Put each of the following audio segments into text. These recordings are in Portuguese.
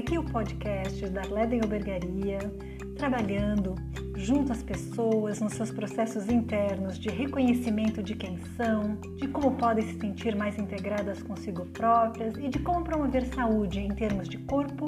Aqui é o podcast da Leden Albergaria, trabalhando junto às pessoas nos seus processos internos de reconhecimento de quem são, de como podem se sentir mais integradas consigo próprias e de como promover saúde em termos de corpo,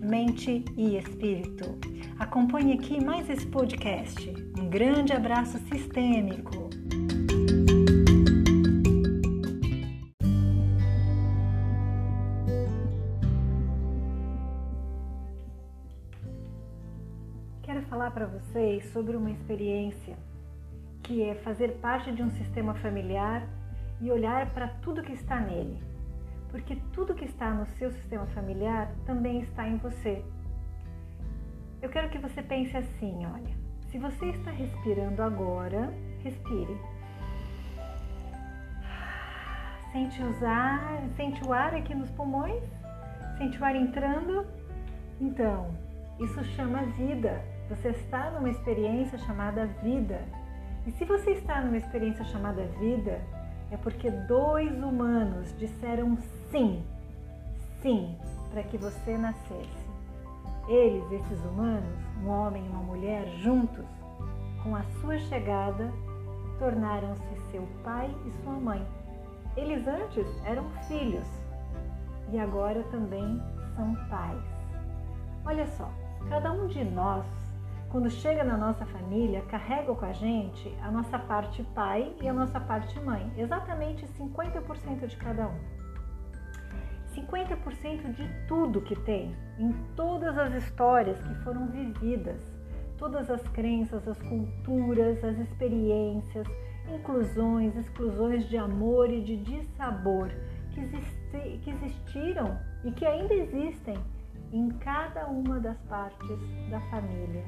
mente e espírito. Acompanhe aqui mais esse podcast. Um grande abraço sistêmico. Para vocês sobre uma experiência que é fazer parte de um sistema familiar e olhar para tudo que está nele. Porque tudo que está no seu sistema familiar também está em você. Eu quero que você pense assim, olha, se você está respirando agora, respire. Sente usar, sente o ar aqui nos pulmões? Sente o ar entrando? Então, isso chama vida. Você está numa experiência chamada vida. E se você está numa experiência chamada vida, é porque dois humanos disseram sim, sim, para que você nascesse. Eles, esses humanos, um homem e uma mulher, juntos, com a sua chegada, tornaram-se seu pai e sua mãe. Eles antes eram filhos e agora também são pais. Olha só, cada um de nós, quando chega na nossa família, carrega com a gente a nossa parte pai e a nossa parte mãe, exatamente 50% de cada um. 50% de tudo que tem, em todas as histórias que foram vividas, todas as crenças, as culturas, as experiências, inclusões, exclusões de amor e de dissabor que, existi, que existiram e que ainda existem em cada uma das partes da família,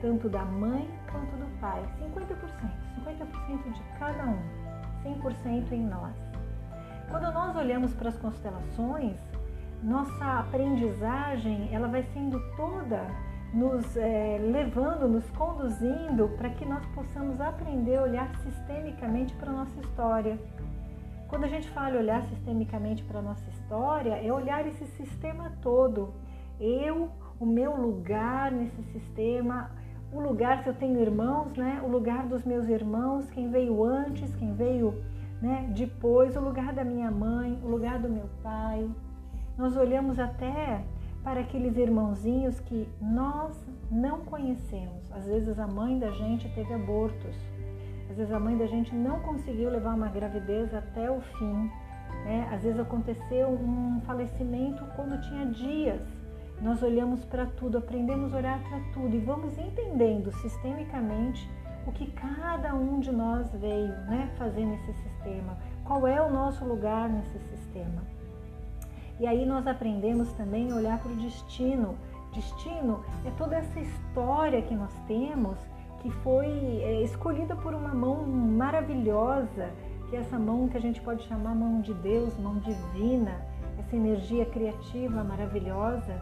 tanto da mãe quanto do pai. 50%, 50% de cada um, 100% em nós. Quando nós olhamos para as constelações, nossa aprendizagem ela vai sendo toda nos é, levando, nos conduzindo para que nós possamos aprender a olhar sistemicamente para a nossa história. Quando a gente fala olhar sistemicamente para a nossa história, é olhar esse sistema todo. Eu, o meu lugar nesse sistema, o lugar se eu tenho irmãos, né? O lugar dos meus irmãos, quem veio antes, quem veio né, depois, o lugar da minha mãe, o lugar do meu pai. Nós olhamos até para aqueles irmãozinhos que nós não conhecemos. Às vezes a mãe da gente teve abortos, às vezes a mãe da gente não conseguiu levar uma gravidez até o fim. Né? Às vezes aconteceu um falecimento quando tinha dias. Nós olhamos para tudo, aprendemos a olhar para tudo e vamos entendendo sistemicamente o que cada um de nós veio né, fazer nesse sistema, qual é o nosso lugar nesse sistema. E aí nós aprendemos também a olhar para o destino. Destino é toda essa história que nós temos que foi é, escolhida por uma mão maravilhosa, que é essa mão que a gente pode chamar mão de Deus, mão divina, essa energia criativa maravilhosa,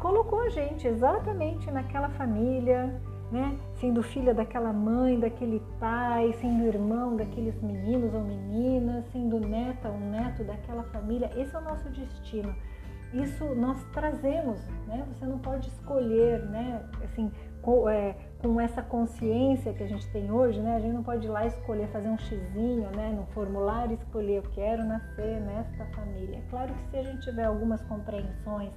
colocou a gente exatamente naquela família, né? Sendo filha daquela mãe, daquele pai, sendo irmão daqueles meninos ou meninas, sendo neta ou neto daquela família. Esse é o nosso destino. Isso nós trazemos, né? Você não pode escolher, né? Assim, com, é, com essa consciência que a gente tem hoje, né? A gente não pode ir lá escolher, fazer um xizinho, né? No formulário escolher, eu quero nascer nesta família. É claro que se a gente tiver algumas compreensões,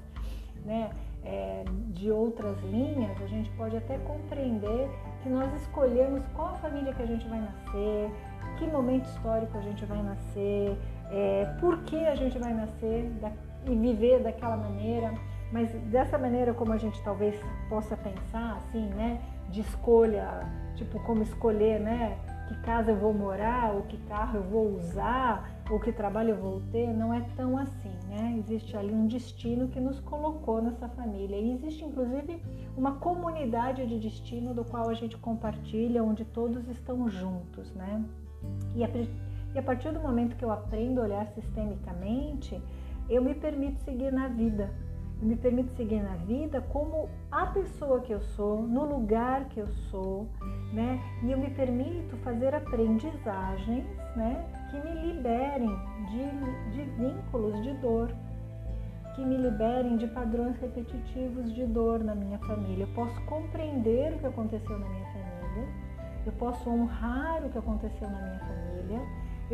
né? É, de outras linhas, a gente pode até compreender que nós escolhemos qual família que a gente vai nascer, que momento histórico a gente vai nascer, é, por que a gente vai nascer da, e viver daquela maneira, mas dessa maneira como a gente talvez possa pensar, assim, né, de escolha, tipo como escolher, né, que casa eu vou morar, ou que carro eu vou usar, ou que trabalho eu vou ter, não é tão assim, né? Existe ali um destino que nos colocou nessa família. E existe inclusive uma comunidade de destino do qual a gente compartilha, onde todos estão juntos, né? E a, e a partir do momento que eu aprendo a olhar sistemicamente, eu me permito seguir na vida. Eu me permito seguir na vida como a pessoa que eu sou, no lugar que eu sou, né? E eu me permito fazer aprendizagens, né? Que me liberem de, de vínculos de dor. Que me liberem de padrões repetitivos de dor na minha família. Eu posso compreender o que aconteceu na minha família, eu posso honrar o que aconteceu na minha família,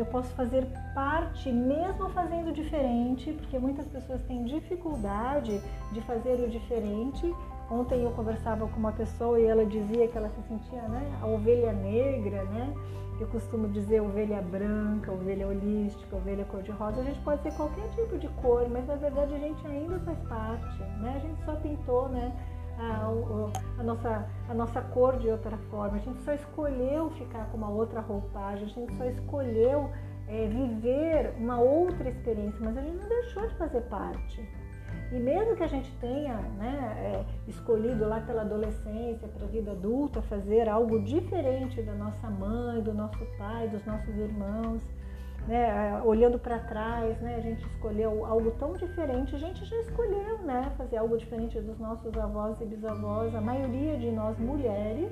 eu posso fazer parte, mesmo fazendo diferente, porque muitas pessoas têm dificuldade de fazer o diferente. Ontem eu conversava com uma pessoa e ela dizia que ela se sentia né, a ovelha negra, né? Eu costumo dizer ovelha branca, ovelha holística, ovelha cor-de-rosa. A gente pode ser qualquer tipo de cor, mas na verdade a gente ainda faz parte, né? A gente só pintou, né? A, a, nossa, a nossa cor de outra forma. A gente só escolheu ficar com uma outra roupagem, a gente só escolheu é, viver uma outra experiência, mas a gente não deixou de fazer parte. E mesmo que a gente tenha né, é, escolhido lá pela adolescência, para a vida adulta, fazer algo diferente da nossa mãe, do nosso pai, dos nossos irmãos, né, olhando para trás, né, a gente escolheu algo tão diferente, a gente já escolheu né, fazer algo diferente dos nossos avós e bisavós, a maioria de nós mulheres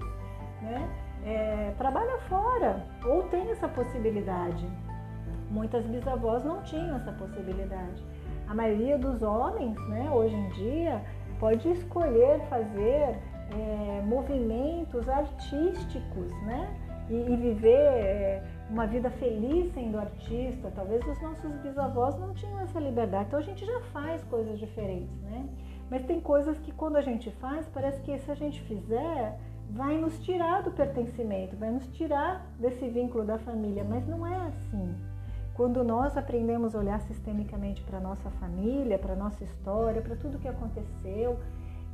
né, é, trabalha fora ou tem essa possibilidade. Muitas bisavós não tinham essa possibilidade. A maioria dos homens, né, hoje em dia, pode escolher fazer é, movimentos artísticos, né? E, e viver é, uma vida feliz sendo artista. Talvez os nossos bisavós não tinham essa liberdade. Então a gente já faz coisas diferentes, né? Mas tem coisas que quando a gente faz, parece que se a gente fizer, vai nos tirar do pertencimento, vai nos tirar desse vínculo da família. Mas não é assim. Quando nós aprendemos a olhar sistemicamente para a nossa família, para a nossa história, para tudo que aconteceu,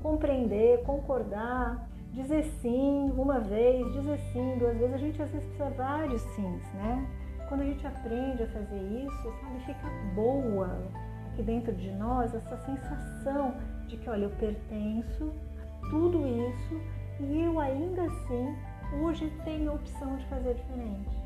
compreender, concordar, dizer sim uma vez, dizer sim duas vezes, a gente às vezes precisa vários sims, né? Quando a gente aprende a fazer isso, sabe, fica boa aqui dentro de nós essa sensação de que, olha, eu pertenço a tudo isso e eu ainda assim hoje tenho a opção de fazer diferente.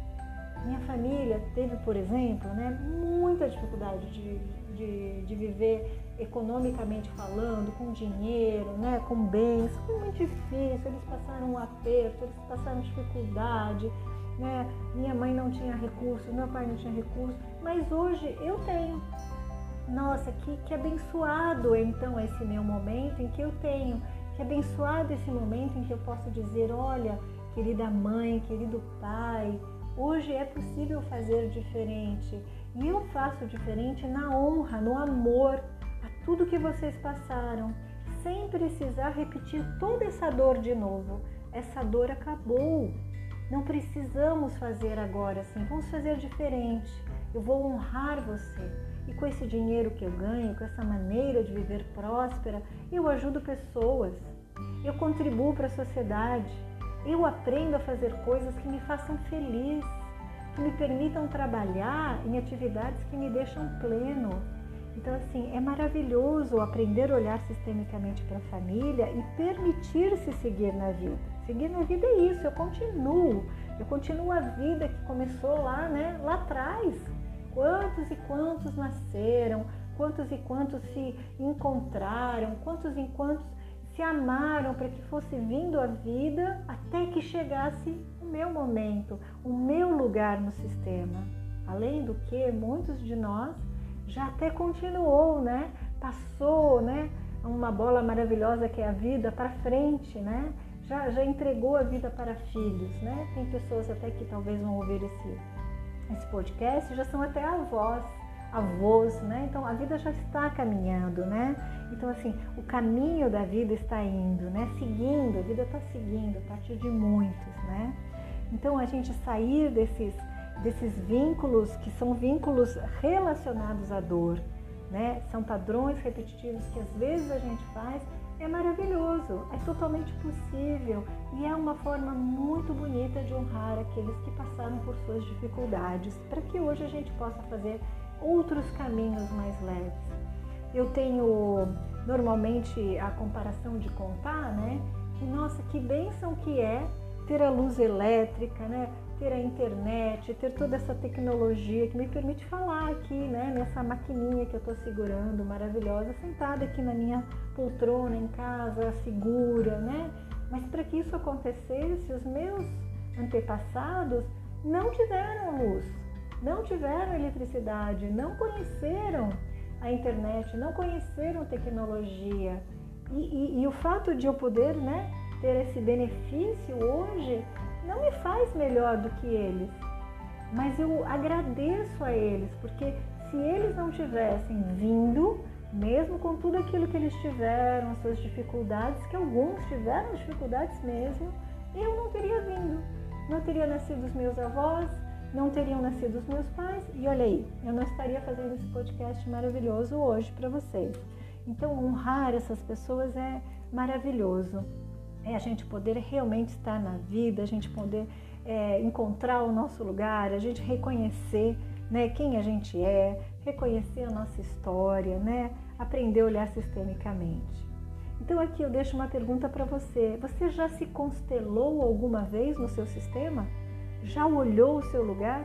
Minha família teve, por exemplo, né, muita dificuldade de, de, de, viver economicamente falando, com dinheiro, né, com bens. Foi muito difícil, eles passaram um aperto, eles passaram dificuldade. Né? Minha mãe não tinha recursos, meu pai não tinha recursos, mas hoje eu tenho. Nossa, que, que abençoado então esse meu momento em que eu tenho, que abençoado esse momento em que eu posso dizer: olha, querida mãe, querido pai, Hoje é possível fazer diferente e eu faço diferente na honra, no amor a tudo que vocês passaram, sem precisar repetir toda essa dor de novo. Essa dor acabou. Não precisamos fazer agora assim, vamos fazer diferente. Eu vou honrar você. E com esse dinheiro que eu ganho, com essa maneira de viver próspera, eu ajudo pessoas. Eu contribuo para a sociedade eu aprendo a fazer coisas que me façam feliz, que me permitam trabalhar em atividades que me deixam pleno. Então, assim, é maravilhoso aprender a olhar sistemicamente para a família e permitir-se seguir na vida. Seguir na vida é isso, eu continuo. Eu continuo a vida que começou lá, né, lá atrás. Quantos e quantos nasceram, quantos e quantos se encontraram, quantos e quantos se amaram para que fosse vindo a vida até que chegasse o meu momento, o meu lugar no sistema. Além do que, muitos de nós já até continuou, né? Passou, né? Uma bola maravilhosa que é a vida para frente, né? Já, já entregou a vida para filhos, né? Tem pessoas até que talvez vão ouvir esse, esse podcast, já são até avós avós, né? Então a vida já está caminhando, né? Então assim, o caminho da vida está indo, né? Seguindo, a vida está seguindo a partir de muitos, né? Então a gente sair desses desses vínculos que são vínculos relacionados à dor, né? São padrões repetitivos que às vezes a gente faz é maravilhoso, é totalmente possível e é uma forma muito bonita de honrar aqueles que passaram por suas dificuldades, para que hoje a gente possa fazer outros caminhos mais leves. Eu tenho normalmente a comparação de contar, né? Que nossa, que bênção que é ter a luz elétrica, né? Ter a internet, ter toda essa tecnologia que me permite falar aqui, né? Nessa maquininha que eu estou segurando, maravilhosa, sentada aqui na minha poltrona em casa, segura, né? Mas para que isso acontecesse, os meus antepassados não tiveram luz, não tiveram eletricidade, não conheceram a internet, não conheceram tecnologia. E, e, e o fato de eu poder né, ter esse benefício hoje não me faz melhor do que eles. Mas eu agradeço a eles, porque se eles não tivessem vindo, mesmo com tudo aquilo que eles tiveram, as suas dificuldades, que alguns tiveram dificuldades mesmo, eu não teria vindo. Não teria nascido os meus avós, não teriam nascido os meus pais, e olha aí, eu não estaria fazendo esse podcast maravilhoso hoje para vocês. Então, honrar essas pessoas é maravilhoso. É a gente poder realmente estar na vida, a gente poder é, encontrar o nosso lugar, a gente reconhecer né, quem a gente é, reconhecer a nossa história, né, aprender a olhar sistemicamente. Então aqui eu deixo uma pergunta para você. Você já se constelou alguma vez no seu sistema? Já olhou o seu lugar?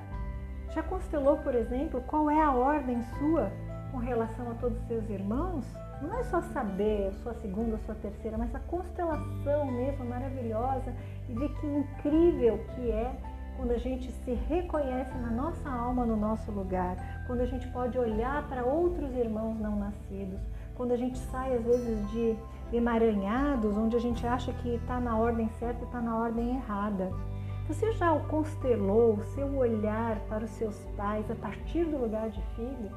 Já constelou, por exemplo, qual é a ordem sua com relação a todos os seus irmãos? Não é só saber sua segunda, sua terceira, mas a constelação mesmo maravilhosa e ver que incrível que é quando a gente se reconhece na nossa alma, no nosso lugar, quando a gente pode olhar para outros irmãos não nascidos, quando a gente sai às vezes de emaranhados, onde a gente acha que está na ordem certa e está na ordem errada. Você já constelou o seu olhar para os seus pais a partir do lugar de filho?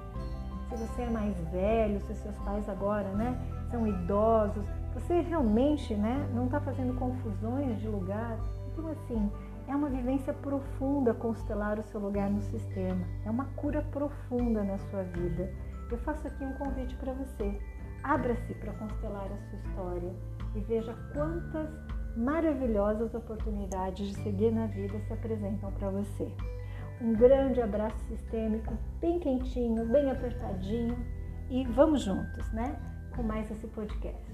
Se você é mais velho, se seus pais agora né, são idosos, você realmente né, não está fazendo confusões de lugar. Então, assim, é uma vivência profunda constelar o seu lugar no sistema. É uma cura profunda na sua vida. Eu faço aqui um convite para você. Abra-se para constelar a sua história e veja quantas maravilhosas oportunidades de seguir na vida se apresentam para você. Um grande abraço sistêmico, bem quentinho, bem apertadinho e vamos juntos, né? Com mais esse podcast.